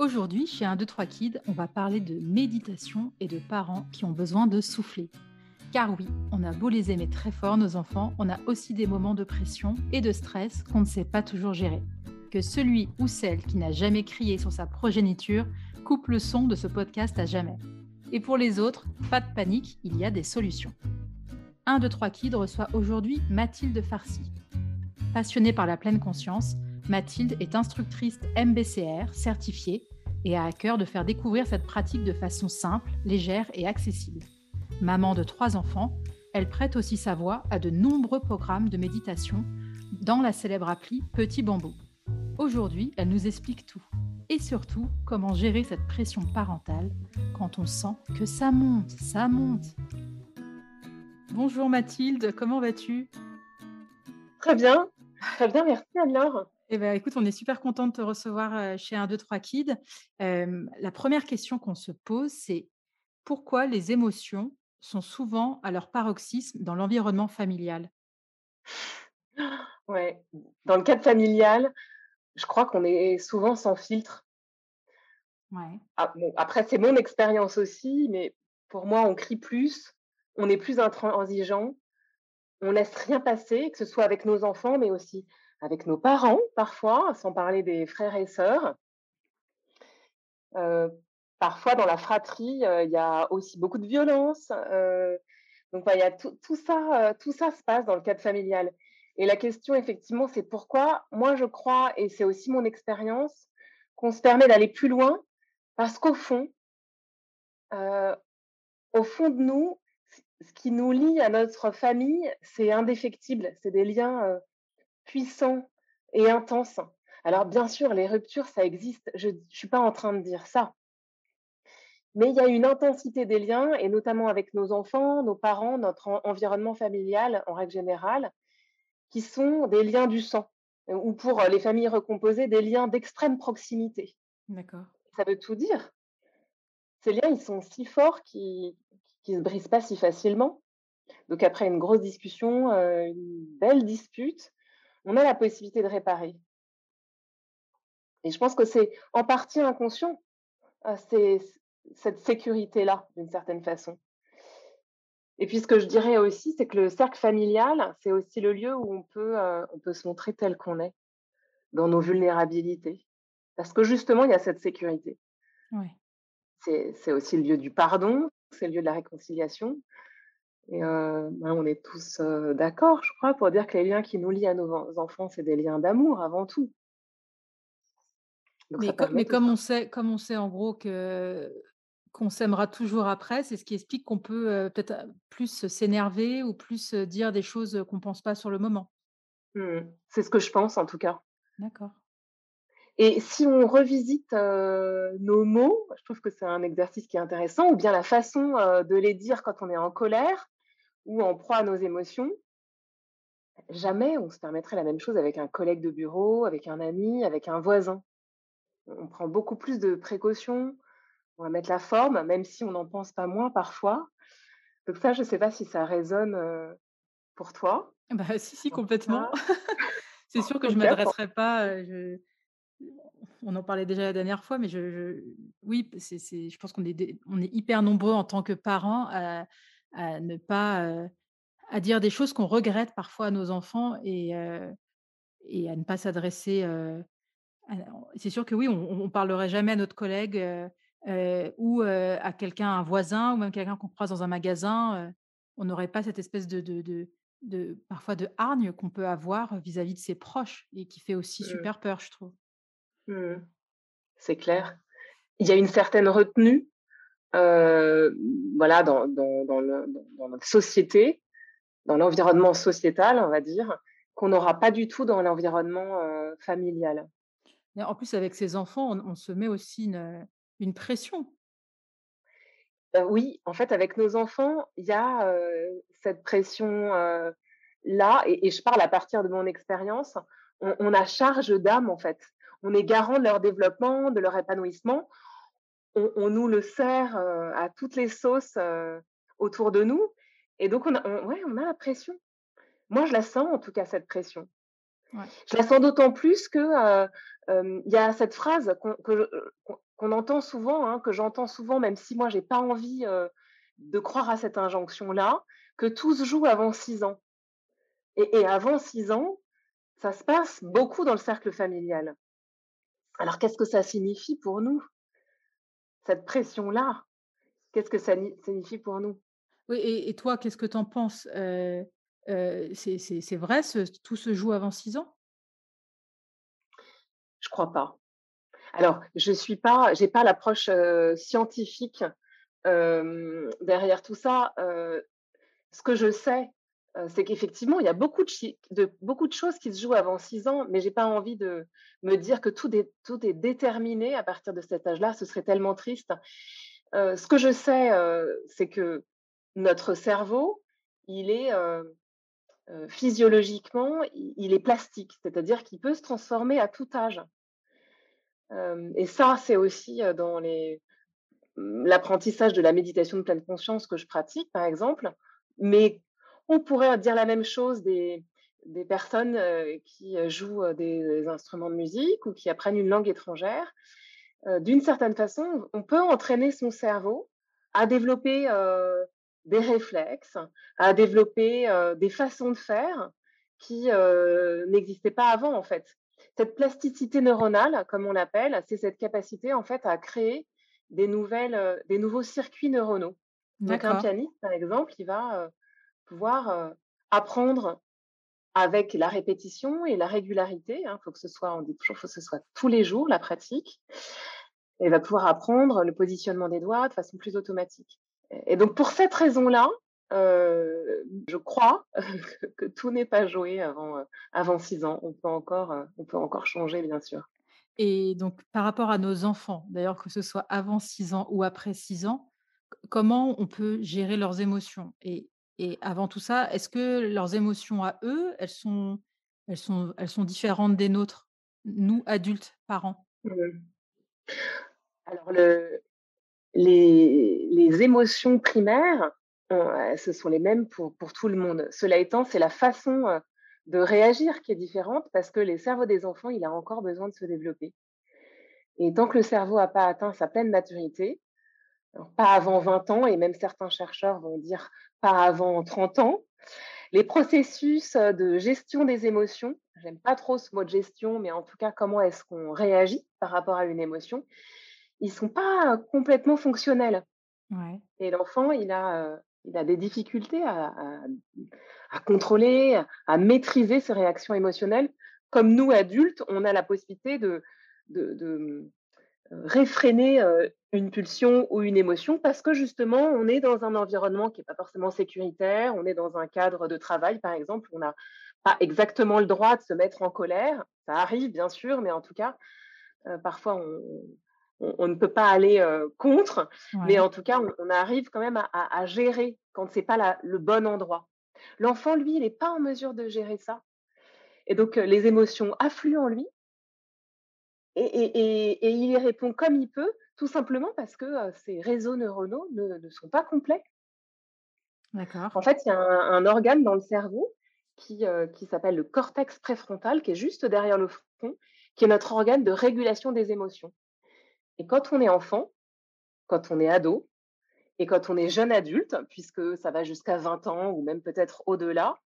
Aujourd'hui, chez 1, 2, 3 Kids, on va parler de méditation et de parents qui ont besoin de souffler. Car oui, on a beau les aimer très fort, nos enfants, on a aussi des moments de pression et de stress qu'on ne sait pas toujours gérer. Que celui ou celle qui n'a jamais crié sur sa progéniture coupe le son de ce podcast à jamais. Et pour les autres, pas de panique, il y a des solutions. 1, 2, 3 Kids reçoit aujourd'hui Mathilde Farsi. Passionnée par la pleine conscience, Mathilde est instructrice MBCR certifiée et a à cœur de faire découvrir cette pratique de façon simple, légère et accessible. Maman de trois enfants, elle prête aussi sa voix à de nombreux programmes de méditation dans la célèbre appli Petit Bambou. Aujourd'hui, elle nous explique tout et surtout comment gérer cette pression parentale quand on sent que ça monte, ça monte. Bonjour Mathilde, comment vas-tu? Très bien, très bien, merci Anne-Laure. Eh ben, écoute, on est super content de te recevoir chez 1, 2, 3 Kids. la première question qu'on se pose, c'est pourquoi les émotions sont souvent à leur paroxysme dans l'environnement familial? Ouais, dans le cadre familial, je crois qu'on est souvent sans filtre. Ouais. Ah, après, c'est mon expérience aussi, mais pour moi, on crie plus, on est plus intransigeant, on laisse rien passer, que ce soit avec nos enfants, mais aussi avec nos parents parfois, sans parler des frères et sœurs. parfois, dans la fratrie, il y a aussi beaucoup de violence. donc, il y a tout, ça, tout ça se passe dans le cadre familial. Et la question, effectivement, c'est pourquoi moi, je crois, et c'est aussi mon expérience, qu'on se permet d'aller plus loin, parce qu'au fond, au fond de nous, ce qui nous lie à notre famille, c'est indéfectible. C'est des liens puissant et intense. Alors bien sûr, les ruptures, ça existe. Je ne suis pas en train de dire ça. Mais il y a une intensité des liens, et notamment avec nos enfants, nos parents, notre environnement familial en règle générale, qui sont des liens du sang, ou pour les familles recomposées, des liens d'extrême proximité. D'accord. Ça veut tout dire. Ces liens, ils sont si forts qu'ils ne se brisent pas si facilement. Donc après une grosse discussion, une belle dispute, on a la possibilité de réparer. Et je pense que c'est en partie inconscient, euh, c'est cette sécurité-là, d'une certaine façon. Et puis ce que je dirais aussi, c'est que le cercle familial, c'est aussi le lieu où on peut, euh, on peut se montrer tel qu'on est, dans nos vulnérabilités. Parce que justement, il y a cette sécurité. C'est aussi le lieu du pardon, c'est le lieu de la réconciliation, et ben, on est tous d'accord, je crois, pour dire que les liens qui nous lient à nos enfants, c'est des liens d'amour avant tout. mais, comme, on sait, comme on sait en gros que qu'on s'aimera toujours après, c'est ce qui explique qu'on peut peut-être plus s'énerver ou plus dire des choses qu'on ne pense pas sur le moment. Mmh. C'est ce que je pense en tout cas. D'accord. Et si on revisite nos mots, je trouve que c'est un exercice qui est intéressant, ou bien la façon de les dire quand on est en colère, ou en proie à nos émotions, jamais on se permettrait la même chose avec un collègue de bureau, avec un ami, avec un voisin. On prend beaucoup plus de précautions, on va mettre la forme, même si on n'en pense pas moins parfois. Donc ça, je ne sais pas si ça résonne pour toi. Bah, si, si, complètement. C'est sûr que je ne m'adresserai pas. On en parlait déjà la dernière fois, mais je, oui, c'est, je pense qu'on est, on est hyper nombreux en tant que parents à, à ne pas à dire des choses qu'on regrette parfois à nos enfants et, et à ne pas s'adresser. c'est sûr que oui, on, ne parlerait jamais à notre collègue ou à quelqu'un, un voisin ou même quelqu'un qu'on croise dans un magasin. on n'aurait pas cette espèce de, de, de, parfois de hargne qu'on peut avoir vis-à-vis de ses proches et qui fait aussi mmh. super peur, je trouve. Mmh. C'est clair. Il y a une certaine retenue voilà, dans, dans, dans, le, dans, notre société, dans l'environnement sociétal, on va dire, qu'on n'aura pas du tout dans l'environnement familial. en plus, avec ces enfants, on, se met aussi une, une pression. oui, en fait, avec nos enfants, il y a cette pression là, et, et, je parle à partir de mon expérience, on, on a charge d'âme, en fait. On est garant de leur développement, de leur épanouissement on, nous le sert à toutes les sauces autour de nous. Et donc, on a, ouais, on a la pression. Moi, je la sens en tout cas, cette pression. Je la sens d'autant plus que il y a cette phrase qu'on entend souvent, hein, que j'entends souvent, même si moi j'ai pas envie de croire à cette injonction-là, que tout se joue avant six ans. Et, et avant six ans, ça se passe beaucoup dans le cercle familial. Alors qu'est-ce que ça signifie pour nous? Cette pression-là, qu'est-ce que ça signifie pour nous? Oui, et, toi, qu'est-ce que tu en penses C'est vrai, tout se joue avant six ans? Je crois pas. Alors, je suis pas, j'ai pas l'approche scientifique derrière tout ça. ce que je sais, c'est qu'effectivement, il y a beaucoup de, beaucoup de choses qui se jouent avant six ans, mais j'ai pas envie de me dire que tout est, tout est déterminé à partir de cet âge-là. Ce serait tellement triste. ce que je sais, c'est que notre cerveau, il est physiologiquement, il, est plastique, c'est-à-dire qu'il peut se transformer à tout âge. et ça, c'est aussi dans l'apprentissage de la méditation de pleine conscience que je pratique, par exemple. Mais on pourrait dire la même chose des, personnes qui jouent des, instruments de musique ou qui apprennent une langue étrangère. D'une certaine façon, on peut entraîner son cerveau à développer des réflexes, à développer des façons de faire qui n'existaient pas avant en fait. Cette plasticité neuronale, comme on l'appelle, c'est cette capacité en fait à créer des nouvelles, des nouveaux circuits neuronaux. Donc un pianiste, par exemple, il va pouvoir apprendre avec la répétition et la régularité. Il hein, faut que ce soit, toujours, faut que ce soit tous les jours la pratique. Et va pouvoir apprendre le positionnement des doigts de façon plus automatique. Et donc pour cette raison-là, je crois que, tout n'est pas joué avant, six ans. On peut, encore, on peut encore changer, bien sûr. Et donc, par rapport à nos enfants, d'ailleurs, que ce soit avant six ans ou après six ans, comment on peut gérer leurs émotions? Et et avant tout ça, est-ce que leurs émotions à eux, elles sont, elles sont, elles sont différentes des nôtres, nous, adultes, parents? Mmh. Alors, le, les, les, émotions primaires, ce sont les mêmes pour, pour tout le monde. Cela étant, c'est la façon de réagir qui est différente parce que les cerveaux des enfants, il a encore besoin de se développer. Et tant que le cerveau n'a pas atteint sa pleine maturité, pas avant 20 ans, et même certains chercheurs vont dire pas avant 30 ans. Les processus de gestion des émotions, j'aime pas trop ce mot de gestion, mais en tout cas, comment est-ce qu'on réagit par rapport à une émotion, ils sont pas complètement fonctionnels. Et l'enfant, il a, il a des difficultés à, à, contrôler, à maîtriser ses réactions émotionnelles. Comme nous, adultes, on a la possibilité de, de réfréner une pulsion ou une émotion parce que justement, on est dans un environnement qui n'est pas forcément sécuritaire, on est dans un cadre de travail, par exemple, on n'a pas exactement le droit de se mettre en colère. Ça arrive, bien sûr, mais en tout cas, parfois, on, ne peut pas aller contre, mais en tout cas, on, arrive quand même à, gérer quand ce n'est pas le bon endroit. L'enfant, lui, il n'est pas en mesure de gérer ça. Et donc, les émotions affluent en lui, et, il y répond comme il peut, tout simplement parce que ces réseaux neuronaux ne, sont pas complets. D'accord. En fait, il y a un, organe dans le cerveau qui, qui s'appelle le cortex préfrontal, qui est juste derrière le front, qui est notre organe de régulation des émotions. Et quand on est enfant, quand on est ado, et quand on est jeune adulte, puisque ça va jusqu'à 20 ans ou même peut-être au-delà,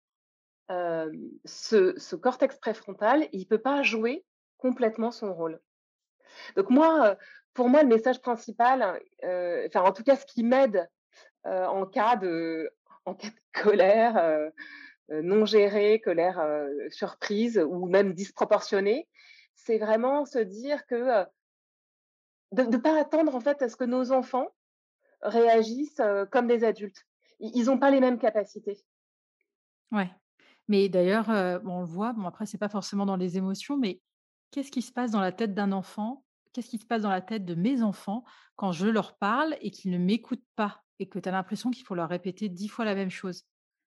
ce, ce, cortex préfrontal, il ne peut pas jouer complètement son rôle. Donc moi, pour moi, le message principal, enfin en tout cas ce qui m'aide en cas de en cas de colère non gérée, colère surprise ou même disproportionnée, c'est vraiment se dire que de ne pas attendre en fait à ce que nos enfants réagissent comme des adultes. Ils n'ont pas les mêmes capacités. Ouais. Mais d'ailleurs, on le voit, bon après, c'est pas forcément dans les émotions, mais Qu'est-ce qui se passe dans la tête d'un enfant? Qu'est-ce qui se passe dans la tête de mes enfants quand je leur parle et qu'ils ne m'écoutent pas et que tu as l'impression qu'il faut leur répéter dix fois la même chose?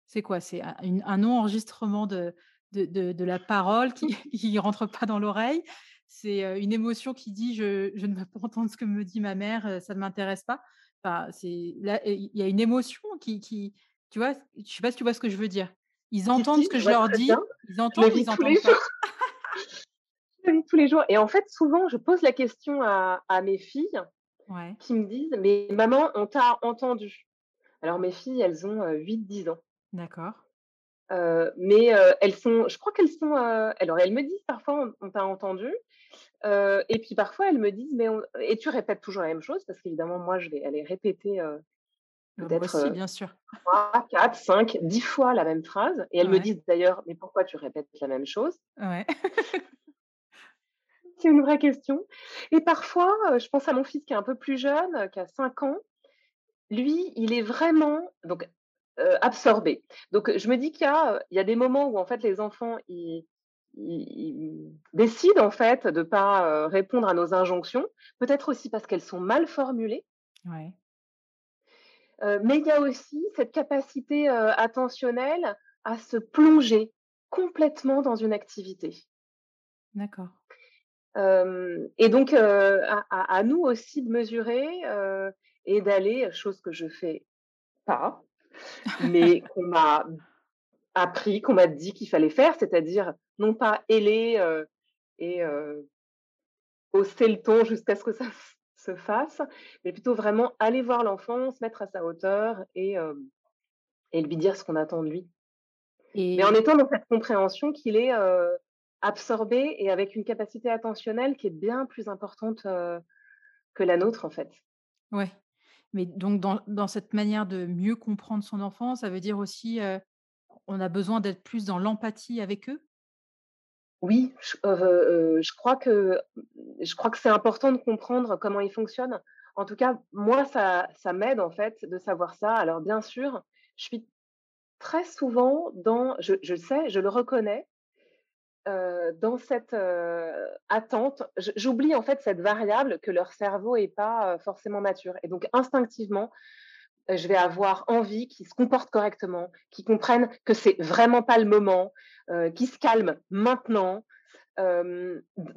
C'est quoi? C'est un non-enregistrement de de la parole qui ne rentre pas dans l'oreille? C'est, une émotion qui dit: «Je je ne veux pas entendre ce que me dit ma mère, ça ne m'intéresse pas». Enfin, c'est là, il y a une émotion qui qui tu vois? Je sais pas si tu vois ce que je veux dire? Ils entendent ce que je leur dis, ils entendent, ils entendent pas. Tous les jours. Et en fait, souvent, je pose la question à, à mes filles Ouais, qui me disent, mais maman, on t'a entendu. Alors mes filles, elles ont 8-10 ans. d'accord. Mais elles sont je crois qu'elles sont, alors elles me disent parfois: «On on t'a entendu», et puis parfois elles me disent: «Mais on» et tu répètes toujours la même chose? Parce qu'évidemment moi je vais aller répéter, peut-être, aussi, bien sûr. 3-4-5-10 fois la même phrase et elles me disent d'ailleurs: «Mais pourquoi tu répètes la même chose?» ouais. c'est une vraie question et parfois, heu, je pense à mon fils qui est un peu plus jeune, heu, qui a 5 ans. Lui, il est vraiment donc heu, absorbé. Donc je me dis qu'il y a, y des moments où en fait les enfants ils ils ils décident en fait de pas, répondre à nos injonctions, peut-être aussi parce qu'elles sont mal formulées, Ouais, mais il y a aussi cette capacité, attentionnelle à se plonger complètement dans une activité. d'accord. Et donc à nous aussi de mesurer, et d'aller, chose que je fais pas, mais qu'on m'a appris, qu'on m'a dit qu'il fallait faire, c'est-à-dire non pas heu et hausser le ton jusqu'à ce que ça se fasse, mais plutôt vraiment aller voir l'enfant, se mettre à sa hauteur et et lui dire ce qu'on attend de lui. Mais en Et étant dans cette compréhension qu'il est, heu, absorbé et avec une capacité attentionnelle qui est bien plus importante, heu, que la nôtre, en fait. ouais, mais donc dans dans cette manière de mieux comprendre son enfant, ça veut dire aussi, heu, on a besoin d'être plus dans l'empathie avec eux? Oui, je heu, je crois que je crois que c'est important de comprendre comment ils fonctionnent. En tout cas, moi, ça ça m'aide, en fait, de savoir ça. Alors bien sûr, je suis très souvent dans je je le sais, je le reconnais, heu, dans cette, heu, attente. J'oublie, en fait, cette variable que leur cerveau est pas, heu, forcément mature et donc instinctivement, je vais avoir envie qu'ils se comportent correctement, qu'ils comprennent que c'est vraiment pas le moment, qu'ils se calment maintenant,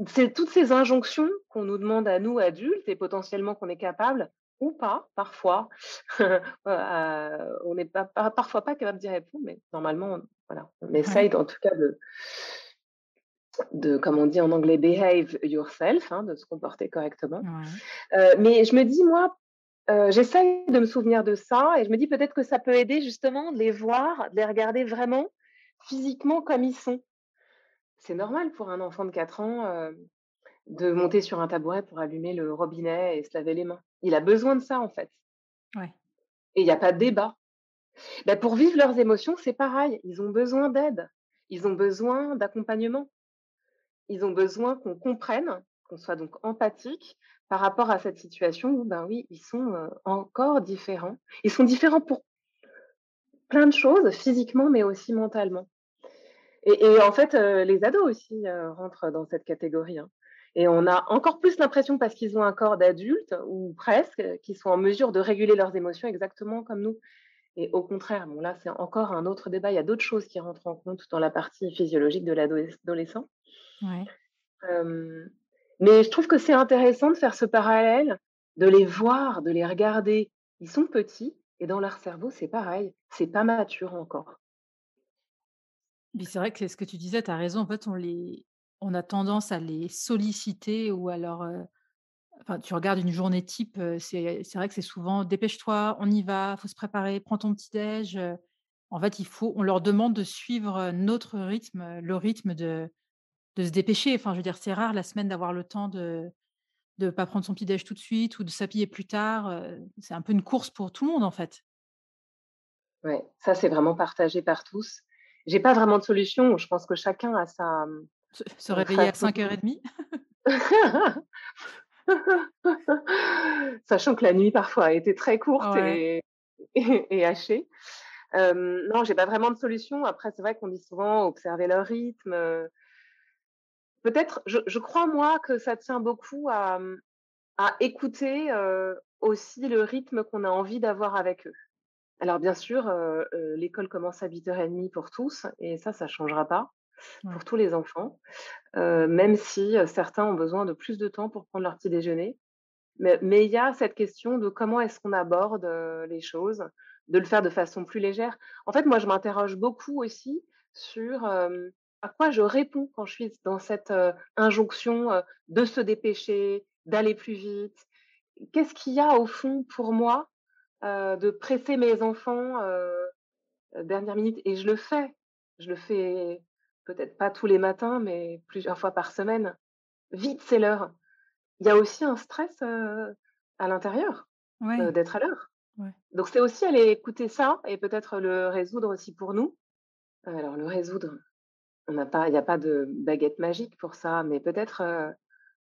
c'est toutes ces injonctions qu'on nous demande à nous, adultes et potentiellement qu'on est capable ou pas parfois, on n'est pas parfois pas capable d'y répondre, mais normalement, voilà, on Ouais, essaye en tout cas de de comme on dit en anglais, behave yourself, hein, de se comporter correctement. ouais. Heu, mais je me dis moi, heu, j'essaye de me souvenir de ça et je me dis peut-être que ça peut aider justement de les voir, de les regarder vraiment physiquement comme ils sont. C'est normal pour un enfant de 4 ans, heu De monter sur un tabouret pour allumer le robinet et se laver les mains. Il a besoin de ça, en fait Ouais, et il y a pas de débat. Bah, pour vivre leurs émotions, c'est pareil, ils ont besoin d'aide, ils ont besoin d'accompagnement, ils ont besoin qu'on comprenne, qu'on soit donc empathique par rapport à cette situation où, ben, oui, ils sont, heu, encore différents. Ils sont différents pour plein de choses, physiquement, mais aussi mentalement. Et en fait, heu, les ados aussi, heu, rentrent dans cette catégorie, hein. Et on a encore plus l'impression parce qu'ils ont un corps d'adultes ou presque, qu'ils sont en mesure de réguler leurs émotions exactement comme nous. Et au contraire, bon là, c'est encore un autre débat. Il y a d'autres choses qui rentrent en compte dans la partie physiologique de l'adolesc adolescent. Ouais. Mais je trouve que c'est intéressant de faire ce parallèle, de les voir, de les regarder. Ils sont petits et dans leur cerveau, c'est pareil, c'est pas mature encore. C'est vrai que c'est ce que tu disais, tu as raison, en fait, on les on a tendance à les solliciter ou alors, enfin, tu regardes une journée type, c'est c'est vrai que c'est souvent: «Dépêche-toi, on y va, faut se préparer, prends ton petit déj», en fait, il faut on leur demande de suivre, notre rythme, le rythme de de se dépêcher. Enfin, je veux dire, c'est rare la semaine d'avoir le temps de de pas prendre son petit déj tout de suite ou de s'habiller plus tard, c'est un peu une course pour tout le monde, en fait. Ouais, ça, c'est vraiment partagé par tous. J'ai pas vraiment de solution. Je pense que chacun a sa, mmh, Se réveiller à façon 5:30. Sachant que la nuit, parfois, a été très courte Ouais, et et et hachée. Hem, non, j'ai pas vraiment de solution. Après, c'est vrai qu'on dit souvent observer leur rythme, peut-être je je crois, moi, que ça tient beaucoup à, à écouter, heu, aussi le rythme qu'on a envie d'avoir avec eux. Alors bien sûr, heu heu, l'école commence à 08:30 pour tous et ça, ça changera pas ouais. pour tous les enfants, même si, certains ont besoin de plus de temps pour prendre leur petit déjeuner. Mais mais il y a cette question de comment est-ce qu'on aborde, les choses, de le faire de façon plus légère. En fait, moi, je m'interroge beaucoup aussi sur, à quoi je réponds quand je suis dans cette, injonction, de se dépêcher, d'aller plus vite? Qu'est-ce qu'il y a au fond pour moi, de presser mes enfants, heu, dernière minute? Et je le fais. Je le fais peut-être pas tous les matins, mais plusieurs fois par semaine. Vite, c'est l'heure. Il y a aussi un stress, à l'intérieur, Ouais, d'être à l'heure. ouais. Donc c'est aussi aller écouter ça et peut-être le résoudre aussi pour nous. Alors le résoudre, on n'a pas il y a pas de baguette magique pour ça, mais peut-être, heu,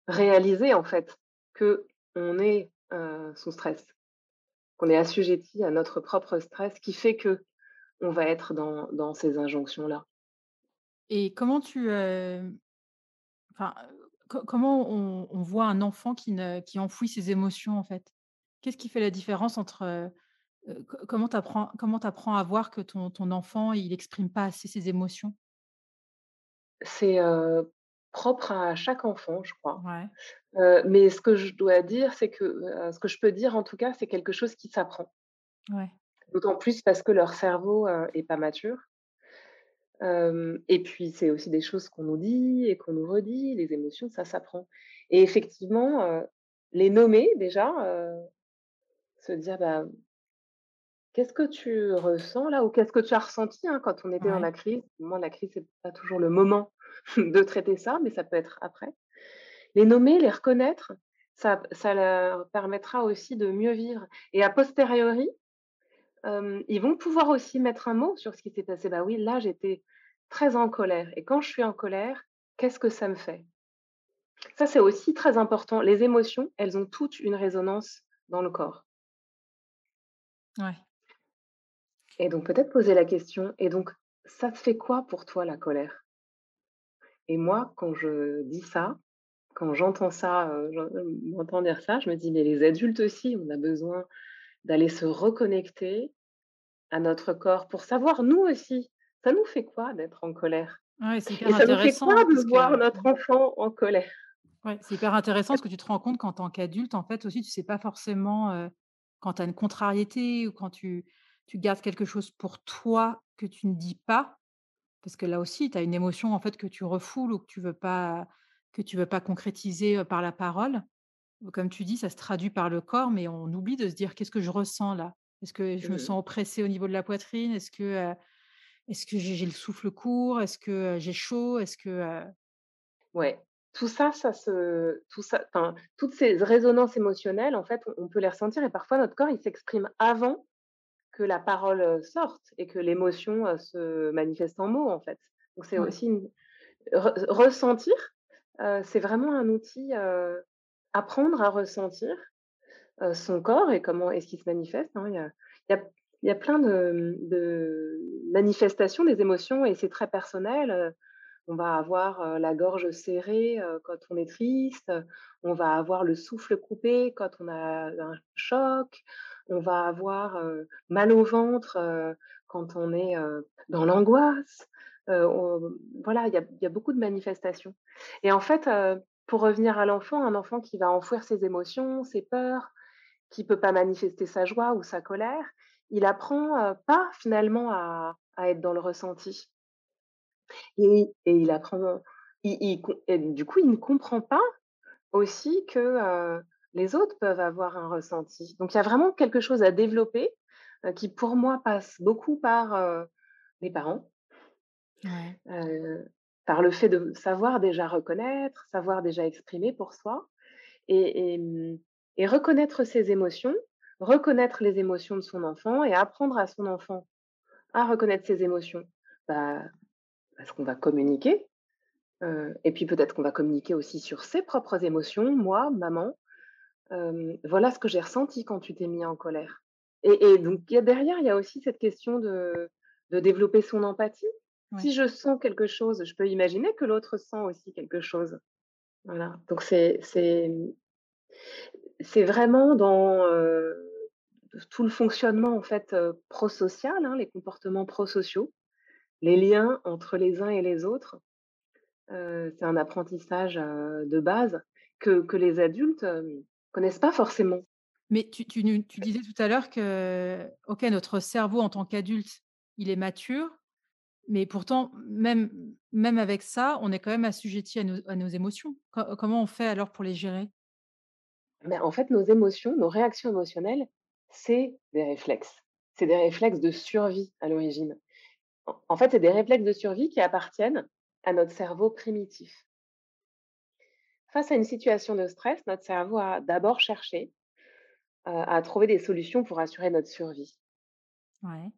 réaliser en fait qu'on est, heu, sous stress, qu'on est assujetti à notre propre stress qui fait qu'on va être dans dans ces injonctions-là. Et comment tu, co comment on on voit un enfant qui ne qui enfouit ses émotions, en fait? Qu'est-ce qui fait la différence entre, co comment tu apprends apprends à voir que ton ton enfant, il exprime pas assez ses émotions? C'est, propre à chaque enfant, je crois. Ouais, mais ce que je dois dire, c'est que, ce que je peux dire en tout cas, c'est quelque chose qui s'apprend. ouais, D'autant plus parce que leur cerveau, est pas mature. Et puis c'est aussi des choses qu'on nous dit et qu'on nous redit, les émotions, ça s'apprend. Et effectivement, les nommer déjà, se dire: «Bah, qu'est-ce que tu ressens là?» ou «Qu'est-ce que tu as ressenti?» hein, quand on était dans la crise? Moi, la crise, c'est pas toujours le moment de traiter ça, mais ça peut être après. Les nommer, les reconnaître, ça ça leur permettra aussi de mieux vivre et a posteriori, ils vont pouvoir aussi mettre un mot sur ce qui s'est passé. «Bah oui, là, j'étais très en colère et quand je suis en colère, qu'est-ce que ça me fait?» Ça, c'est aussi très important. Les émotions, elles ont toutes une résonance dans le corps ouais. Et donc peut-être poser la question: «Et donc ça te fait quoi pour toi la colère?» et moi, quand je dis ça, quand j'entends ça, heu, j'en m'entends dire ça, je me dis: «Mais les adultes aussi, on a besoin d'aller se reconnecter à notre corps pour savoir nous aussi, ça nous fait quoi d'être en colère? Ouais, c'est Et ça nous fait quoi parce de voir que notre enfant en colère?» ouais, c'est hyper intéressant parce que tu te rends compte qu'en tant qu'adulte, en fait, aussi, tu sais pas forcément, heu, quand tu as une contrariété ou quand tu tu gardes quelque chose pour toi que tu ne dis pas, Parce que là aussi, tu as une émotion en fait que tu refoules ou que tu veux pas que tu veux pas concrétiser, par la parole. Comme tu dis, ça se traduit par le corps, mais on oublie de se dire: «Qu'est-ce que je ressens là? Est-ce que je me Mmh sens oppressée au niveau de la poitrine? Est-ce que, est-ce que j'ai le souffle court? Est-ce que, j'ai chaud? Est-ce que, heu» Ouais, tout ça, ça se tout ça toutes ces résonances émotionnelles, en fait, on on peut les ressentir et parfois notre corps, il s'exprime avant que la parole, sorte et que l'émotion, se manifeste en mots, en fait. Donc c'est ouais, aussi une re ressentir, c'est vraiment un outil, apprendre à ressentir, son corps et comment est-ce qu'il se manifeste, hein. Il y a il y a il y a plein de, mmh, de manifestations des émotions et c'est très personnel, on va avoir, la gorge serrée, quand on est triste, on va avoir le souffle coupé quand on a un choc, on va avoir, mal au ventre, quand on est, dans l'angoisse, voilà, il y a beaucoup de manifestations et en fait, pour revenir à l'enfant, un enfant qui va enfouir ses émotions, ses peurs, qui peut pas manifester sa joie ou sa colère, il apprend, pas finalement à être dans le ressenti. Et il apprend et du coup, il ne comprend pas aussi que, les autres peuvent avoir un ressenti. Donc il y a vraiment quelque chose à développer, heu, qui pour moi passe beaucoup par, les parents, ouais, heu, par le fait de savoir déjà reconnaître, savoir déjà exprimer pour soi et et mmh et reconnaître ses émotions, reconnaître les émotions de son enfant et apprendre à son enfant à reconnaître ses émotions. Bah, parce qu'on va communiquer et puis peut-être qu'on va communiquer aussi sur ses propres émotions. Moi, maman, voilà ce que j'ai ressenti quand tu t'es mis en colère et et donc il y a derrière, il y a aussi cette question de de développer son empathie. Si je sens quelque chose, je peux imaginer que l'autre sent aussi quelque chose. Voilà, donc c'est vraiment dans, tout le fonctionnement en fait, prosocial, hein, les comportements prosociaux, les liens entre les uns et les autres c'est un apprentissage, de base que que les adultes, connaissent pas forcément. Mais tu tu nu tu disais tout à l'heure que, OK, notre cerveau en tant qu'adulte, il est mature, Mais pourtant, même même avec ça, on est quand même assujetti à nos à nos émotions. Co comment on fait alors pour les gérer? Mais en fait, nos émotions, nos réactions émotionnelles, c'est des réflexes. C'est des réflexes de survie à l'origine. En fait, c'est des réflexes de survie qui appartiennent à notre cerveau primitif. Face à une situation de stress, notre cerveau a d'abord cherché, à trouver des solutions pour assurer notre survie Ouais.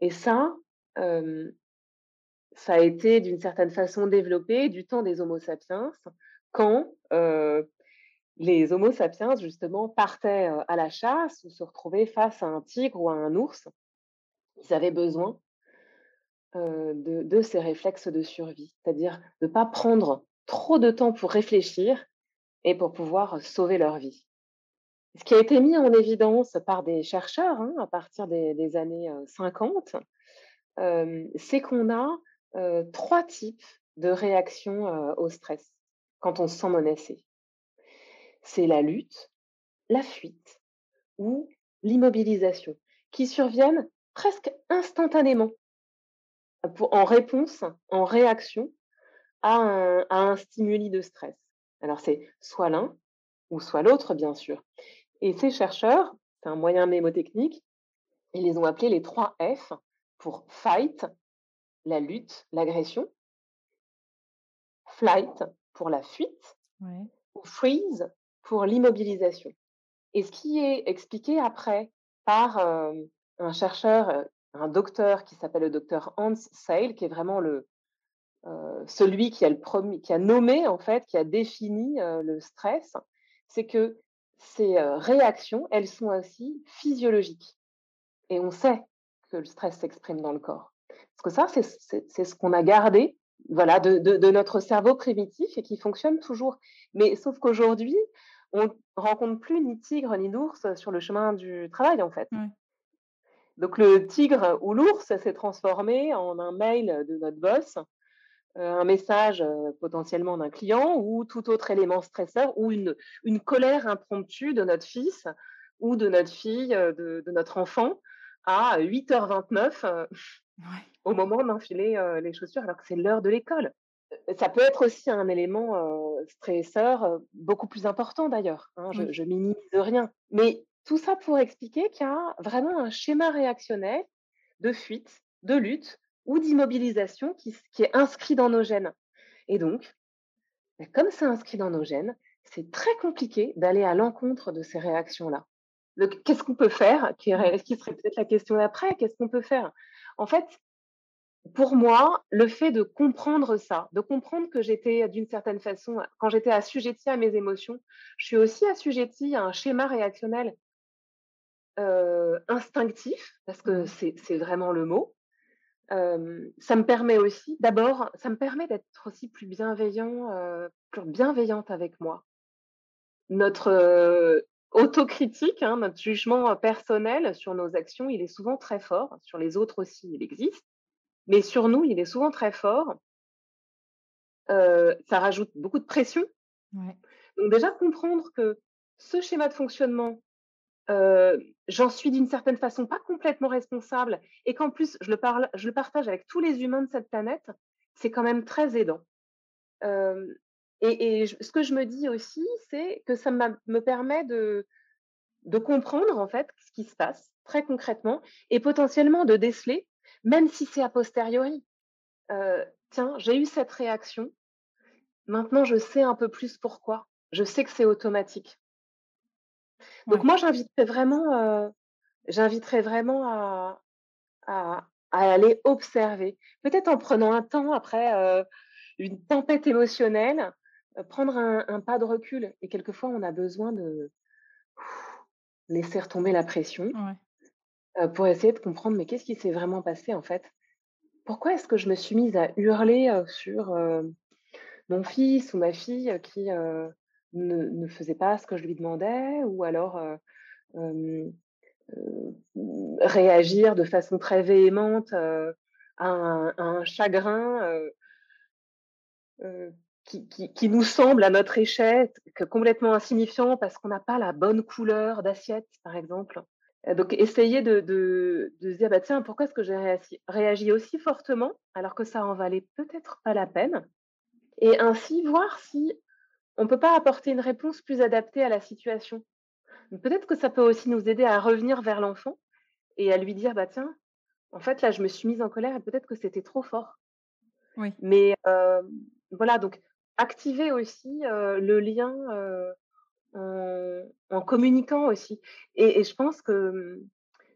et ça, ça a été d'une certaine façon développé du temps des Homo sapiens quand, les Homo sapiens justement partaient, à la chasse ou se retrouvaient face à un tigre ou à un ours. Ils avaient besoin, de ces réflexes de survie, c'est-à-dire de ne pas prendre trop de temps pour réfléchir et pour pouvoir sauver leur vie. Ce qui a été mis en évidence par des chercheurs, hein, à partir des années, heu, 50, hem, c'est qu'on a, 3 types de réactions, au stress quand on se sent menacé. C'est la lutte, la fuite ou l'immobilisation qui surviennent presque instantanément, en réponse, en réaction à un à un stimuli de stress. Alors c'est soit l'un ou soit l'autre, bien sûr. Et ces chercheurs, c'est un moyen mnémotechnique, ils les ont appelés les 3 F pour fight, la lutte, l'agression, flight pour la fuite Ouais. ou freeze pour l'immobilisation. Et ce qui est expliqué après par, hem, un chercheur, heu, un docteur qui s'appelle le docteur Hans Seil, qui est vraiment le, celui qui a le premi qui a nommé en fait, qui a défini, heu, le stress, c'est que ces, heu, réactions, elles sont aussi physiologiques et on sait que le stress s'exprime dans le corps. Parce que ça, c'est ce qu'on a gardé, voilà, de de de notre cerveau primitif et qui fonctionne toujours. Mais sauf qu'aujourd'hui, on rencontre plus ni tigre ni d'ours sur le chemin du travail, en fait. Donc le tigre ou l'ours s'est transformé en un mail de notre boss un message, heu, potentiellement d'un client ou tout autre élément stresseur ou une une colère impromptue de notre fils ou de notre fille, heu, de de notre enfant à 08:29, heu, Ouais. au moment d'enfiler, les chaussures alors que c'est l'heure de l'école. Ça peut être aussi un élément, stresseur, beaucoup plus important d'ailleurs, hein, je Oui. je minimise rien. Mais tout ça pour expliquer qu'il y a vraiment un schéma réactionnel de fuite, de lutte ou d'immobilisation qui est inscrit dans nos gènes et donc, bah, comme c'est inscrit dans nos gènes, c'est très compliqué d'aller à l'encontre de ces réactions-là. Qu'est-ce qu'on peut faire? Qui Mmh. serait peut-être la question d'après, qu'est-ce qu'on peut faire? En fait, pour moi, le fait de comprendre ça, de comprendre que j'étais d'une certaine façon, quand j'étais assujettie à mes émotions, je suis aussi assujettie à un schéma réactionnel, heu, instinctif, parce que c'est c'est vraiment le mot. Ça me permet aussi d'abord, ça me permet d'être aussi plus bienveillant, heu, plus bienveillante avec moi. Notre, heu, autocritique, hein, notre jugement, personnel sur nos actions, il est souvent très fort. Sur les autres aussi, il existe, mais sur nous, il est souvent très fort. Ça rajoute beaucoup de pression. Ouais. Donc déjà comprendre que ce schéma de fonctionnement, j'en suis d'une certaine façon pas complètement responsable et qu'en plus je le parle je le partage avec tous les humains de cette planète, c'est quand même très aidant. Hem et ce que je me dis aussi, c'est que ça me permet de de comprendre, en fait, ce qui se passe très concrètement et potentiellement de déceler, même si c'est a posteriori, heu: «Tiens, j'ai eu cette réaction, maintenant je sais un peu plus pourquoi. Je sais que c'est automatique». Donc Ouais. moi, j'inviterais vraiment, heu, j'inviterais vraiment à à à aller observer. Peut-être en prenant un temps après, heu, une tempête émotionnelle, heu, prendre un un pas de recul et quelquefois on a besoin de laisser retomber la pression, Ouais. pour essayer de comprendre: «Mais qu'est-ce qui s'est vraiment passé en fait? Pourquoi est-ce que je me suis mise à hurler, sur, mon fils ou ma fille, qui, ne faisait pas ce que je lui demandais?» ou alors, heu, hem, heu, réagir de façon très véhémente, à un chagrin, qui nous semble à notre échelle complètement insignifiant parce qu'on n'a pas la bonne couleur d'assiette, par exemple. donc essayer de se dire: «Bah, tiens, pourquoi est-ce que j'ai réagi aussi fortement alors que ça en valait peut-être pas la peine?» et ainsi voir si on peut pas apporter une réponse plus adaptée à la situation. Peut-être que ça peut aussi nous aider à revenir vers l'enfant et à lui dire: «Bah, tiens, en fait, là, je me suis mise en colère et peut-être que c'était trop fort». Oui. Mais hem, voilà, donc activer aussi, heu, le lien, heu, en en communiquant aussi et et je pense que,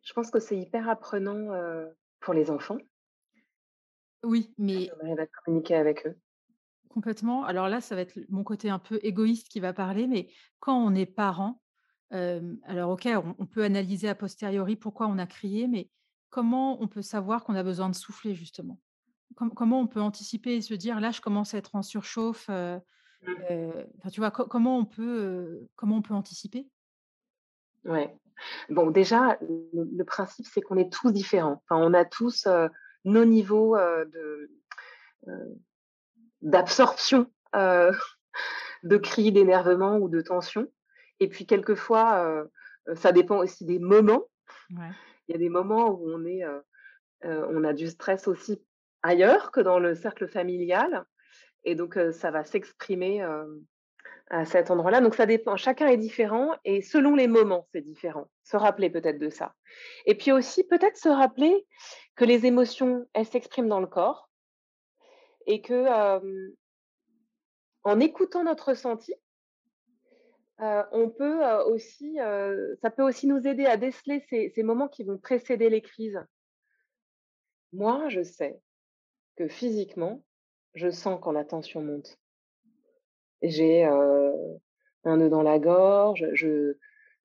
je pense que c'est hyper apprenant, pour les enfants Oui, si mais on arrive à communiquer avec eux. Complètement. Alors là, ça va être mon côté un peu égoïste qui va parler, mais quand on est parent, hem, alors OK, on peut analyser a posteriori pourquoi on a crié, mais comment on peut savoir qu'on a besoin de souffler justement? Com comment on peut anticiper et se dire: «Là, je commence à être en surchauffe», heu, enfin, tu vois? Co comment on peut, comment on peut anticiper? Ouais. Bon, déjà, le le principe, c'est qu'on est tous différents. Enfin, on a tous, nos niveaux, de, d'absorption, heu, de cris, d'énervement ou de tension et puis quelquefois, heu, ça dépend aussi des moments. Ouais. Il y a des moments où on est, heu, on a du stress aussi ailleurs que dans le cercle familial et donc ça va s'exprimer, à cet endroit-là. Donc ça dépend, chacun est différent et selon les moments, c'est différent. Se rappeler peut-être de ça et puis aussi peut-être se rappeler que les émotions, elles s'expriment dans le corps et que, en écoutant notre ressenti, on peut, aussi, ça peut aussi nous aider à déceler ces moments qui vont précéder les crises. Moi, je sais que physiquement, je sens quand la tension monte. J'ai, un nœud dans la gorge, je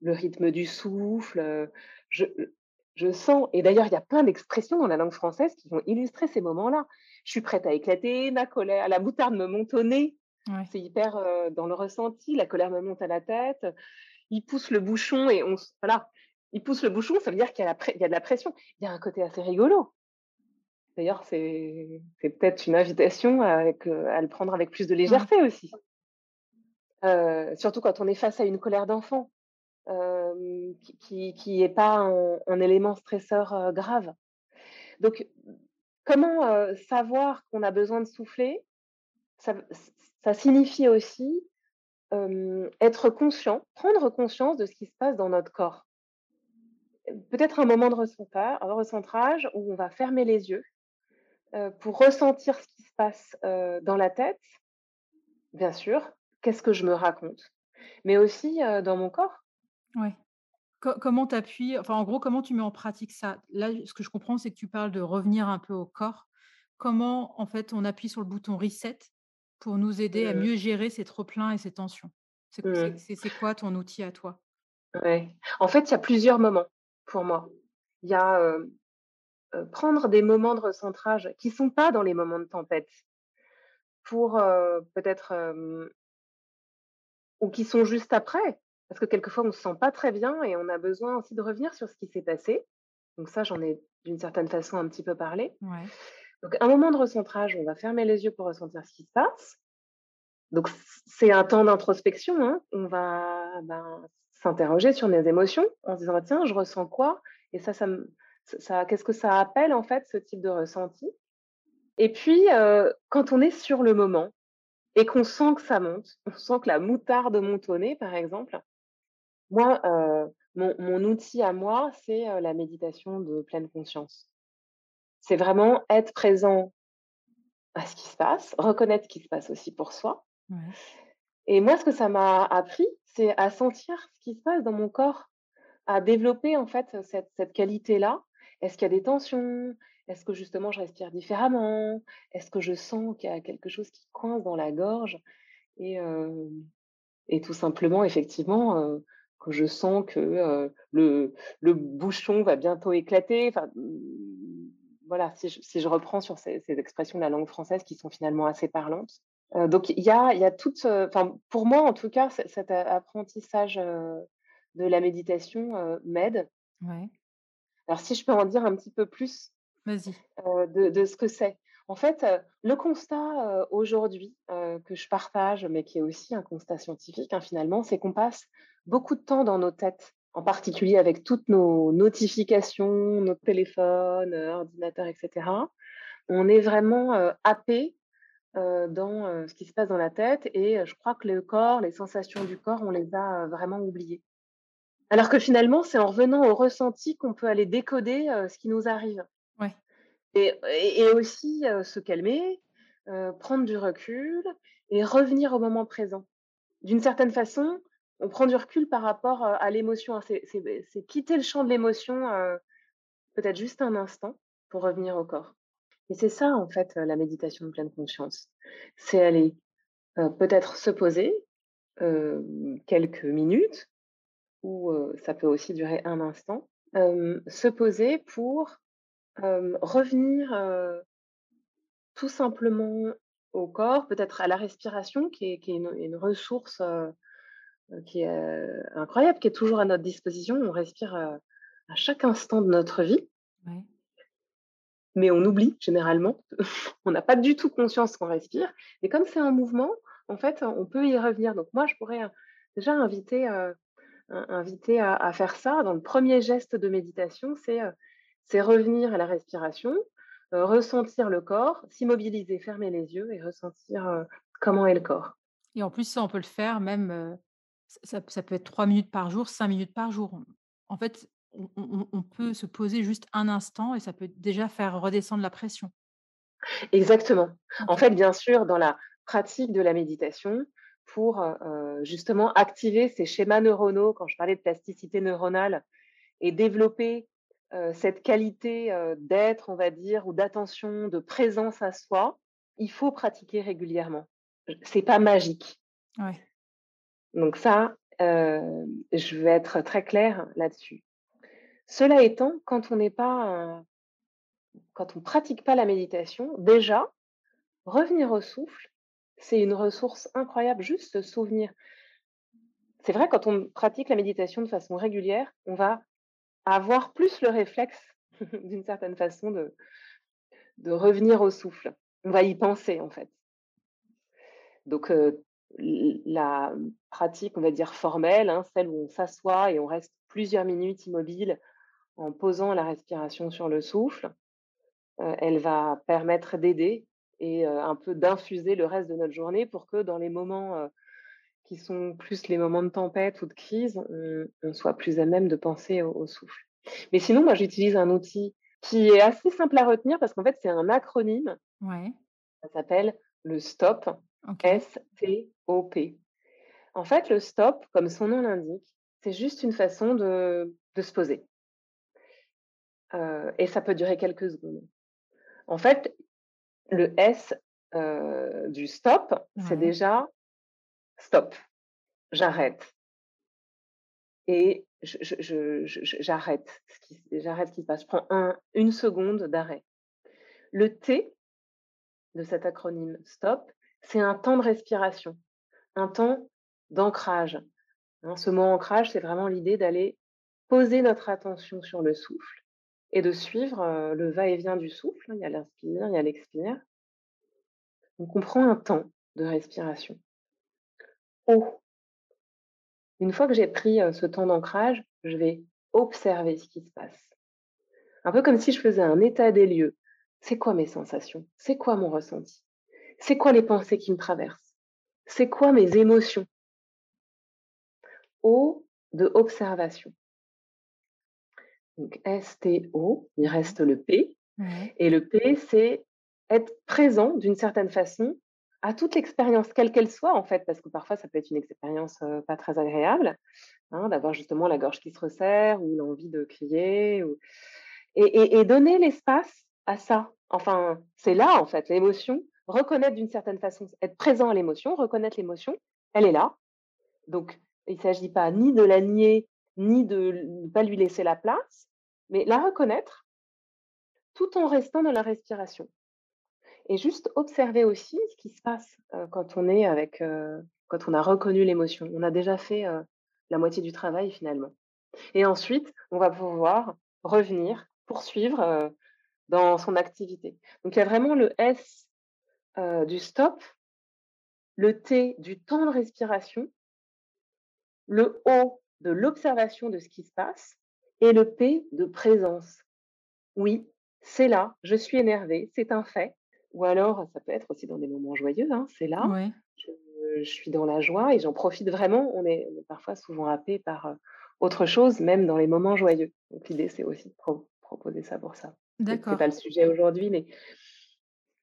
le rythme du souffle, je je sens et d'ailleurs, il y a plein d'expressions dans la langue française qui vont illustrer ces moments-là. Je suis prête à éclater, ma colère la moutarde me monte au nez, Ouais. c'est hyper, heu, dans le ressenti, la colère me monte à la tête, il pousse le bouchon et on voilà, il pousse le bouchon, ça veut dire qu'il y a y de la pression. Il y a un côté assez rigolo. D'ailleurs, c'est peut-être une invitation avec, heu, à le prendre avec plus de Ouais. légèreté aussi. Heu, surtout quand on est face à une colère d'enfant, qui qui qui pas un un élément stresseur, grave. Donc, comment, savoir qu'on a besoin de souffler? Ça signifie aussi, être conscient, prendre conscience de ce qui se passe dans notre corps. Peut-être un moment de recentra recentrage où on va fermer les yeux, pour ressentir ce qui se passe, dans la tête, bien sûr. Qu'est-ce que je me raconte? Mais aussi, dans mon corps. Ouais. Co comment tu appuies enfin, en gros, comment tu mets en pratique ça? Là, ce que je comprends, c'est que tu parles de revenir un peu au corps. Comment, en fait, on appuie sur le bouton reset pour nous aider à Mmh mieux gérer ces trop-pleins et ces tensions? C'est Mmh. c'est quoi ton outil à toi? Ouais. En fait, il y a plusieurs moments pour moi. Il y a, prendre des moments de recentrage qui sont pas dans les moments de tempête pour, peut-être, ou qui sont juste après. Parce que quelquefois, on se sent pas très bien et on a besoin aussi de revenir sur ce qui s'est passé. Donc ça, j'en ai d'une certaine façon un petit peu parlé. Ouais. Donc un moment de recentrage, on va fermer les yeux pour ressentir ce qui se passe. Donc c'est un temps d'introspection, hein. On va, ben, s'interroger sur nos émotions en se disant: «Bah, tiens, je ressens quoi? Et ça ça qu'est-ce que ça appelle, en fait, ce type de ressenti?» et puis, heu, quand on est sur le moment et qu'on sent que ça monte, on sent que la moutarde monte au nez, par exemple, moi, heu, mon mon outil à moi, c'est, heu, la méditation de pleine conscience. C'est vraiment être présent à ce qui se passe, reconnaître ce qui se passe aussi pour soi Ouais. et moi, ce que ça m'a appris, c'est à sentir ce qui se passe dans mon corps, à développer, en fait, cette cette qualité-là. Est-ce qu'il y a des tensions? Est-ce que justement je respire différemment? Est-ce que je sens qu'il y a quelque chose qui coince dans la gorge? Et et tout simplement, effectivement, que je sens que, le le bouchon va bientôt éclater, enfin, mmh, voilà, si je si je reprends sur ces ces expressions de la langue française qui sont finalement assez parlantes. Donc il y a y a toute, enfin, pour moi, en tout cas, cet apprentissage, de la méditation, m'aide. Ouais. Alors si je peux en dire un petit peu plus, de de ce que c'est. En fait, heu, le constat, heu, aujourd'hui, heu, que je partage, mais qui est aussi un constat scientifique, hein, finalement, c'est qu'on passe beaucoup de temps dans nos têtes en particulier avec toutes nos notifications, nos téléphones, ordinateurs, etc., on est vraiment happé dans ce qui se passe dans la tête et je crois que le corps, les sensations du corps, on les a vraiment oubliées. Alors que finalement, c'est en revenant au ressenti qu'on peut aller décoder ce qui nous arrive. Ouais. Et, aussi se calmer, prendre du recul et revenir au moment présent. D'une certaine façon, on prend du recul par rapport à l'émotion. Hein. C'est quitter le champ de l'émotion peut-être juste un instant pour revenir au corps. Et c'est ça, en fait, la méditation de pleine conscience. C'est aller peut-être se poser quelques minutes, ou ça peut aussi durer un instant, se poser pour revenir tout simplement au corps, peut-être à la respiration, qui est, une, ressource qui est incroyable, qui est toujours à notre disposition. On respire à chaque instant de notre vie mais on oublie généralement. on n'a pas du tout conscience qu'on respire. Et comme c'est un mouvement, en fait, on peut y revenir. Donc moi, je pourrais déjà inviter, inviter à, faire ça. Dans le premier geste de méditation, c'est c'est revenir à la respiration, ressentir le corps, s'immobiliser, fermer les yeux et ressentir comment est le corps. Et en plus, ça, on peut le faire même, ça, ça peut être trois minutes par jour, cinq minutes par jour. En fait, on, peut se poser juste un instant et ça peut déjà faire redescendre la pression. Exactement. En fait, bien sûr, dans la pratique de la méditation, pour justement activer ces schémas neuronaux, quand je parlais de plasticité neuronale, et développer cette qualité d'être, on va dire, ou d'attention, de présence à soi, il faut pratiquer régulièrement. C'est pas magique. Donc ça, je vais être très claire là-dessus. Cela étant, quand on n'est pas, quand on pratique pas la méditation, déjà, revenir au souffle, c'est une ressource incroyable, juste se souvenir. C'est vrai, quand on pratique la méditation de façon régulière, on va avoir plus le réflexe, d'une certaine façon, de, revenir au souffle. On va y penser, en fait. Donc, la pratique, on va dire formelle, hein, celle où on s'assoit et on reste plusieurs minutes immobile en posant la respiration sur le souffle, elle va permettre d'aider et un peu d'infuser le reste de notre journée pour que dans les moments qui sont plus les moments de tempête ou de crise, on, soit plus à même de penser au, souffle. Mais sinon, moi, j'utilise un outil qui est assez simple à retenir parce qu'en fait, c'est un acronyme. Ouais. Ça s'appelle le STOP. S-T-O-P. En fait, le STOP, comme son nom l'indique, c'est juste une façon de se poser et ça peut durer quelques secondes. En fait, le S du stop, c'est déjà stop, j'arrête. Et j'arrête ce qui, se passe. Je prends un, une seconde d'arrêt. Le T de cet acronyme STOP, c'est un temps de respiration, un temps d'ancrage. Hein, ce mot ancrage, c'est vraiment l'idée d'aller poser notre attention sur le souffle et de suivre le va-et-vient du souffle. Il y a l'inspire, il y a l'expire. Donc on prend un temps de respiration. Une fois que j'ai pris ce temps d'ancrage, je vais observer ce qui se passe. Un peu comme si je faisais un état des lieux. C'est quoi mes sensations? C'est quoi mon ressenti? C'est quoi les pensées qui me traversent? C'est quoi mes émotions? O de observation. Donc S-T-O, il reste le P. Et le P, c'est être présent d'une certaine façon à toute l'expérience, quelle qu'elle soit en fait, parce que parfois ça peut être une expérience pas très agréable, hein, d'avoir justement la gorge qui se resserre ou l'envie de crier, et, donner l'espace à ça. Enfin, c'est là en fait l'émotion, reconnaître d'une certaine façon, être présent à l'émotion, reconnaître l'émotion, elle est là. Donc, il ne s'agit pas ni de la nier ni de ne pas lui laisser la place, mais la reconnaître tout en restant dans la respiration. Et juste observer aussi ce qui se passe quand on est avec, quand on a reconnu l'émotion. On a déjà fait la moitié du travail finalement. Et ensuite, on va pouvoir revenir, poursuivre dans son activité. Donc il y a vraiment le S du stop, le T du temps de respiration, le O de l'observation de ce qui se passe et le P de présence. Oui, c'est là, je suis énervée, c'est un fait. Ou alors, ça peut être aussi dans des moments joyeux, hein, c'est là, je, suis dans la joie et j'en profite vraiment. On est, parfois souvent happé par euh, autre chose, même dans les moments joyeux. Donc l'idée, c'est aussi de proposer ça pour ça. D'accord. C'est pas le sujet aujourd'hui, mais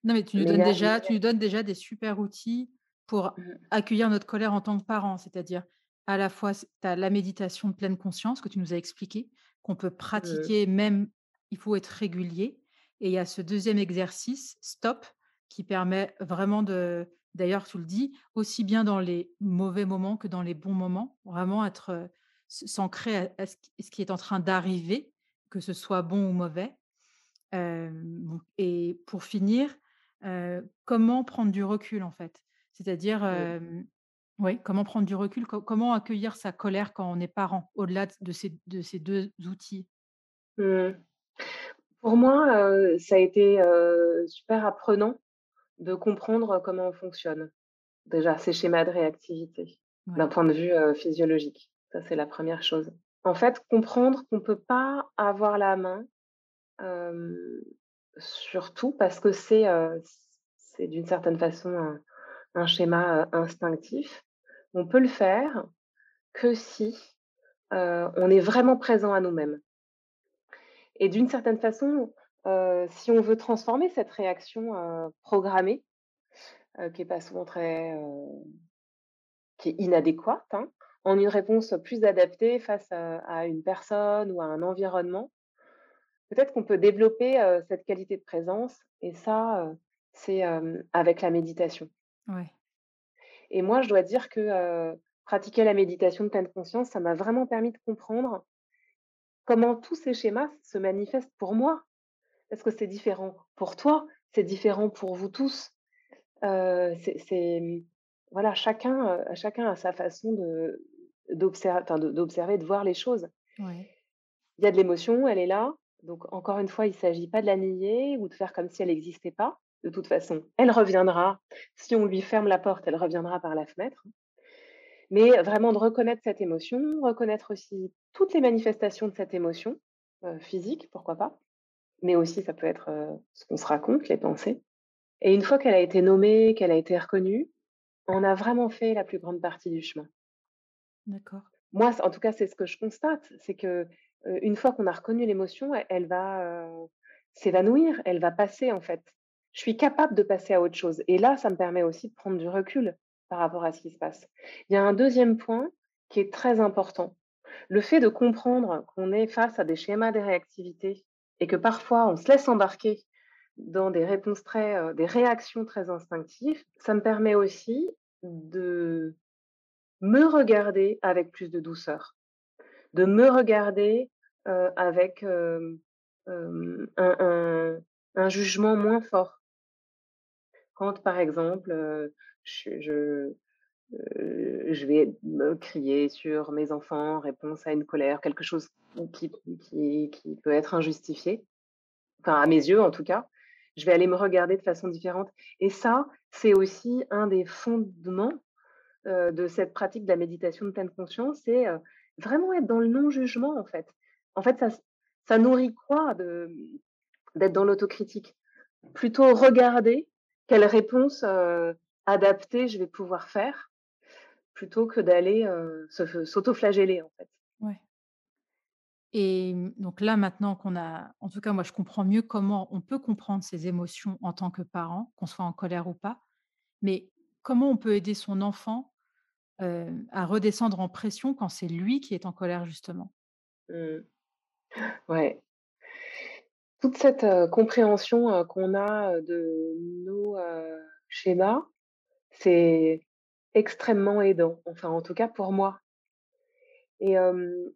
non, mais tu nous donnes déjà, tu nous donnes déjà des super outils pour mmh. accueillir notre colère en tant que parent, c'est-à-dire à la fois tu as la méditation de pleine conscience que tu nous as expliqué, qu'on peut mmh. pratiquer même, il faut être régulier. Et il y a ce deuxième exercice, stop, qui permet vraiment de, d'ailleurs tu le dis, aussi bien dans les mauvais moments que dans les bons moments, vraiment être s'ancrer à, ce qui est en train d'arriver, que ce soit bon ou mauvais. et pour finir, comment prendre du recul en fait? C'est-à-dire, oui. comment prendre du recul, comment accueillir sa colère quand on est parent, au-delà de ces, de ces deux outils? Mmh. Pour moi, ça a été super apprenant de comprendre comment on fonctionne. Déjà, ces schémas de réactivité, d'un point de vue physiologique. Ça, c'est la première chose. En fait, comprendre qu'on ne peut pas avoir la main Surtout parce que c'est, c'est d'une certaine façon un schéma, instinctif. On peut le faire que si, on est vraiment présent à nous-mêmes. Et d'une certaine façon, si on veut transformer cette réaction, programmée, qui est pas souvent très, qui est inadéquate, hein, en une réponse plus adaptée face à une personne ou à un environnement, peut-être qu'on peut développer cette qualité de présence et ça, c'est avec la méditation. Et moi, je dois dire que pratiquer la méditation de pleine conscience, ça m'a vraiment permis de comprendre comment tous ces schémas se manifestent pour moi. Parce que c'est différent pour toi, c'est différent pour vous tous. c'est voilà, chacun, chacun a sa façon de d'observer, de, voir les choses. Il y a de l'émotion, elle est là. Donc, encore une fois, il ne s'agit pas de la nier ou de faire comme si elle n'existait pas. De toute façon, elle reviendra. Si on lui ferme la porte, elle reviendra par la fenêtre. Mais vraiment de reconnaître cette émotion, reconnaître aussi toutes les manifestations de cette émotion, euh, physique, pourquoi pas. Mais aussi, ça peut être euh, ce qu'on se raconte, les pensées. Et une fois qu'elle a été nommée, qu'elle a été reconnue, on a vraiment fait la plus grande partie du chemin. D'accord. Moi, en tout cas, c'est ce que je constate, c'est que une fois qu'on a reconnu l'émotion, elle, va s'évanouir, elle va passer en fait. Je suis capable de passer à autre chose. Et là, ça me permet aussi de prendre du recul par rapport à ce qui se passe. Il y a un deuxième point qui est très important. Le fait de comprendre qu'on est face à des schémas de réactivité et que parfois on se laisse embarquer dans des réponses très, des réactions très instinctives, ça me permet aussi de me regarder avec plus de douceur, de me regarder avec un, jugement moins fort. Quand, par exemple, je, je, vais me crier sur mes enfants, réponse à une colère, quelque chose qui, qui, peut être injustifié, enfin à mes yeux en tout cas, je vais aller me regarder de façon différente. Et ça, c'est aussi un des fondements de cette pratique de la méditation de pleine conscience, c'est vraiment être dans le non-jugement, en fait. En fait, ça, ça nourrit quoi d'être dans l'autocritique? Plutôt regarder quelle réponse adaptée je vais pouvoir faire, plutôt que d'aller s'autoflageller, en fait. Ouais. Et donc là, maintenant qu'on a, en tout cas, moi, je comprends mieux comment on peut comprendre ses émotions en tant que parent, qu'on soit en colère ou pas, mais comment on peut aider son enfant à redescendre en pression quand c'est lui qui est en colère, justement? Mmh. Ouais. Toute cette compréhension qu'on a de nos schémas, c'est extrêmement aidant, enfin en tout cas pour moi. Et,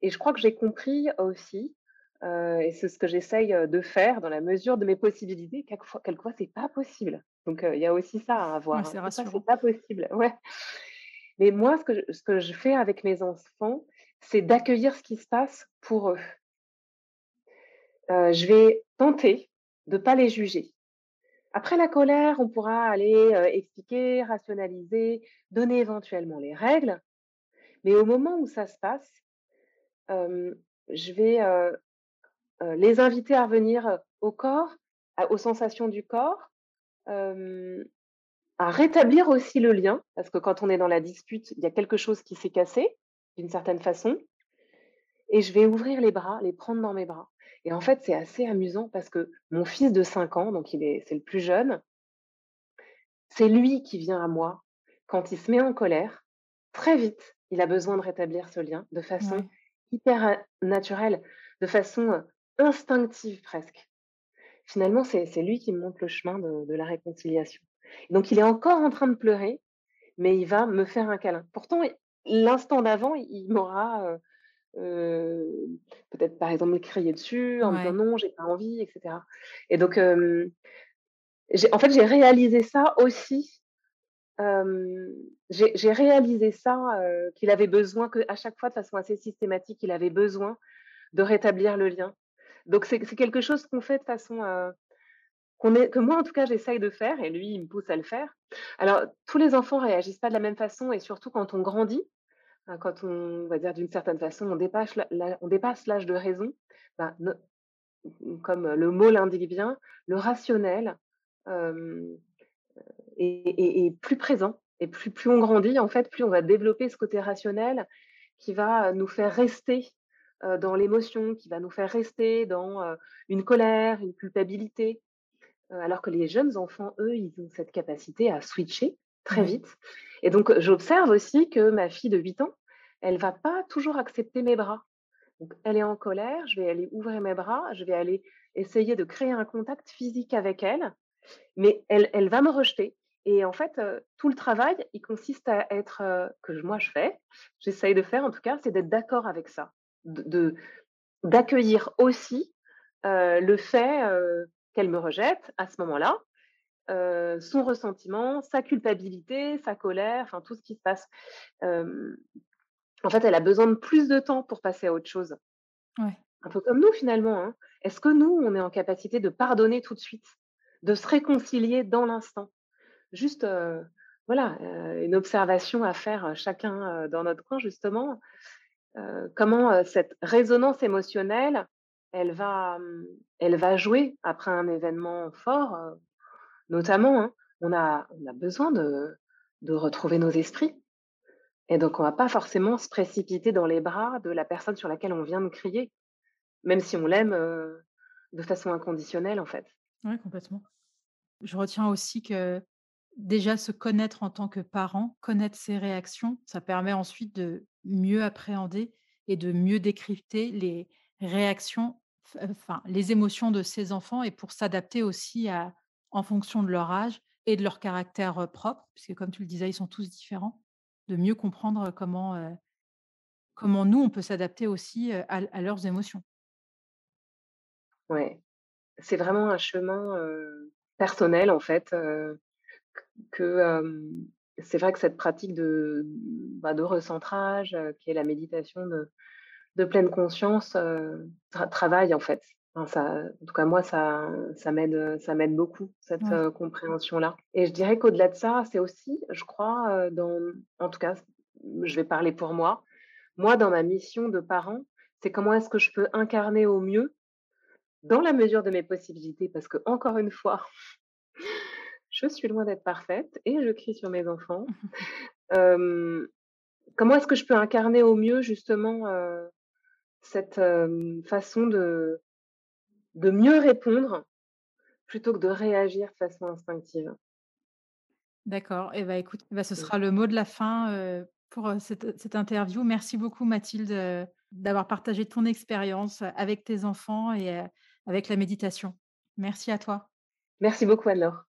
et je crois que j'ai compris aussi, et c'est ce que j'essaye de faire dans la mesure de mes possibilités, quelquefois, quelquefois c'est pas possible. Donc il y a aussi ça à avoir. Ouais, hein. c'est pas possible. Ouais. Mais moi, ce que je, ce que je fais avec mes enfants, c'est d'accueillir ce qui se passe pour eux. Je vais tenter de ne pas les juger. Après la colère, on pourra aller euh, expliquer, rationaliser, donner éventuellement les règles. Mais au moment où ça se passe, je vais, heu, les inviter à revenir, au corps, aux sensations du corps, à rétablir aussi le lien, parce que quand on est dans la dispute, il y a quelque chose qui s'est cassé, d'une certaine façon et je vais ouvrir les bras, les prendre dans mes bras et en fait, c'est assez amusant parce que mon fils de 5 ans, donc il est c'est le plus jeune c'est lui qui vient à moi quand il se met en colère. Très vite, il a besoin de rétablir ce lien de façon Ouais. hyper, naturelle, de façon, instinctive presque. Finalement, c'est c'est lui qui me montre le chemin de de la réconciliation. Donc il est encore en train de pleurer, mais il va me faire un câlin. Pourtant, l'instant d'avant, il m'aura, peut-être, par exemple, crié dessus en me disant. «Non, j'ai pas envie» et cetera et donc en fait, j'ai réalisé ça aussi, j'ai réalisé ça, qu'il avait besoin qu'à chaque fois, de façon assez systématique, il avait besoin de rétablir le lien. Donc c'est quelque chose qu'on fait de façon, qu'on est que moi, en tout cas, j'essaye de faire et lui, il me pousse à le faire. Alors, tous les enfants réagissent pas de la même façon et surtout quand on grandit, quand on va dire d'une certaine façon, on dépasse l'âge de raison, bah, ne comme le mot l'indique bien, le rationnel, hem, est plus présent et plus on grandit, en fait, plus on va développer ce côté rationnel qui va nous faire rester, heu, dans l'émotion, qui va nous faire rester dans, une colère, une culpabilité, alors que les jeunes enfants, eux, ils ont cette capacité à switcher très vite. Et donc j'observe aussi que ma fille de 8 ans, elle va pas toujours accepter mes bras. Donc elle est en colère, je vais aller ouvrir mes bras, je vais aller essayer de créer un contact physique avec elle, mais elle elle va me rejeter. Et en fait, tout le travail, il consiste à être, que moi je fais, j'essaye de faire en tout cas, c'est d'être d'accord avec ça, de d'accueillir aussi, le fait, qu'elle me rejette à ce moment-là, heu, son ressentiment, sa culpabilité, sa colère, enfin tout ce qui se passe. Hem, en fait, elle a besoin de plus de temps pour passer à autre chose. Ouais. Un peu comme nous finalement, hein. Est-ce que nous, on est en capacité de pardonner tout de suite? De se réconcilier dans l'instant? Juste, heu, voilà, une observation à faire chacun, dans notre coin justement, comment, cette résonance émotionnelle, elle va, mmh, elle va jouer après un événement fort, notamment, hein. On a on a besoin de de retrouver nos esprits et donc on va pas forcément se précipiter dans les bras de la personne sur laquelle on vient de crier, même si on l'aime, heu, de façon inconditionnelle, en fait. Ouais, complètement. Je retiens aussi que, déjà, se connaître en tant que parent, connaître ses réactions, ça permet ensuite de mieux appréhender et de mieux décrypter les réactions, enfin, les émotions de ses enfants et pour s'adapter aussi à en fonction de leur âge et de leur caractère, propre, puisque comme tu le disais, ils sont tous différents. De mieux comprendre comment, comment nous, on peut s'adapter aussi, à leurs émotions. Ouais, c'est vraiment un chemin, personnel en fait, que, c'est vrai que cette pratique de, bah, de recentrage, qui est la méditation de pleine conscience, travaille en fait. Enfin ça en tout cas moi ça ça m'aide, heu, ça m'aide beaucoup cette, Ouais. heu, compréhension-là et je dirais qu'au-delà de ça, c'est aussi, je crois, heu, dans en tout cas, je vais parler pour moi. Moi, dans ma mission de parent, c'est comment est-ce que je peux incarner au mieux, dans la mesure de mes possibilités, parce qu'encore une fois, je suis loin d'être parfaite et je crie sur mes enfants. Comment est-ce que je peux incarner au mieux justement, cette, façon de de mieux répondre, plutôt que de réagir de façon instinctive? D'accord et bah, écoute, bah, ce Mmh. sera le mot de la fin, pour, cette cette interview. Merci beaucoup Mathilde, d'avoir partagé ton expérience avec tes enfants et avec la méditation. Merci à toi. Merci beaucoup Anne-Laure.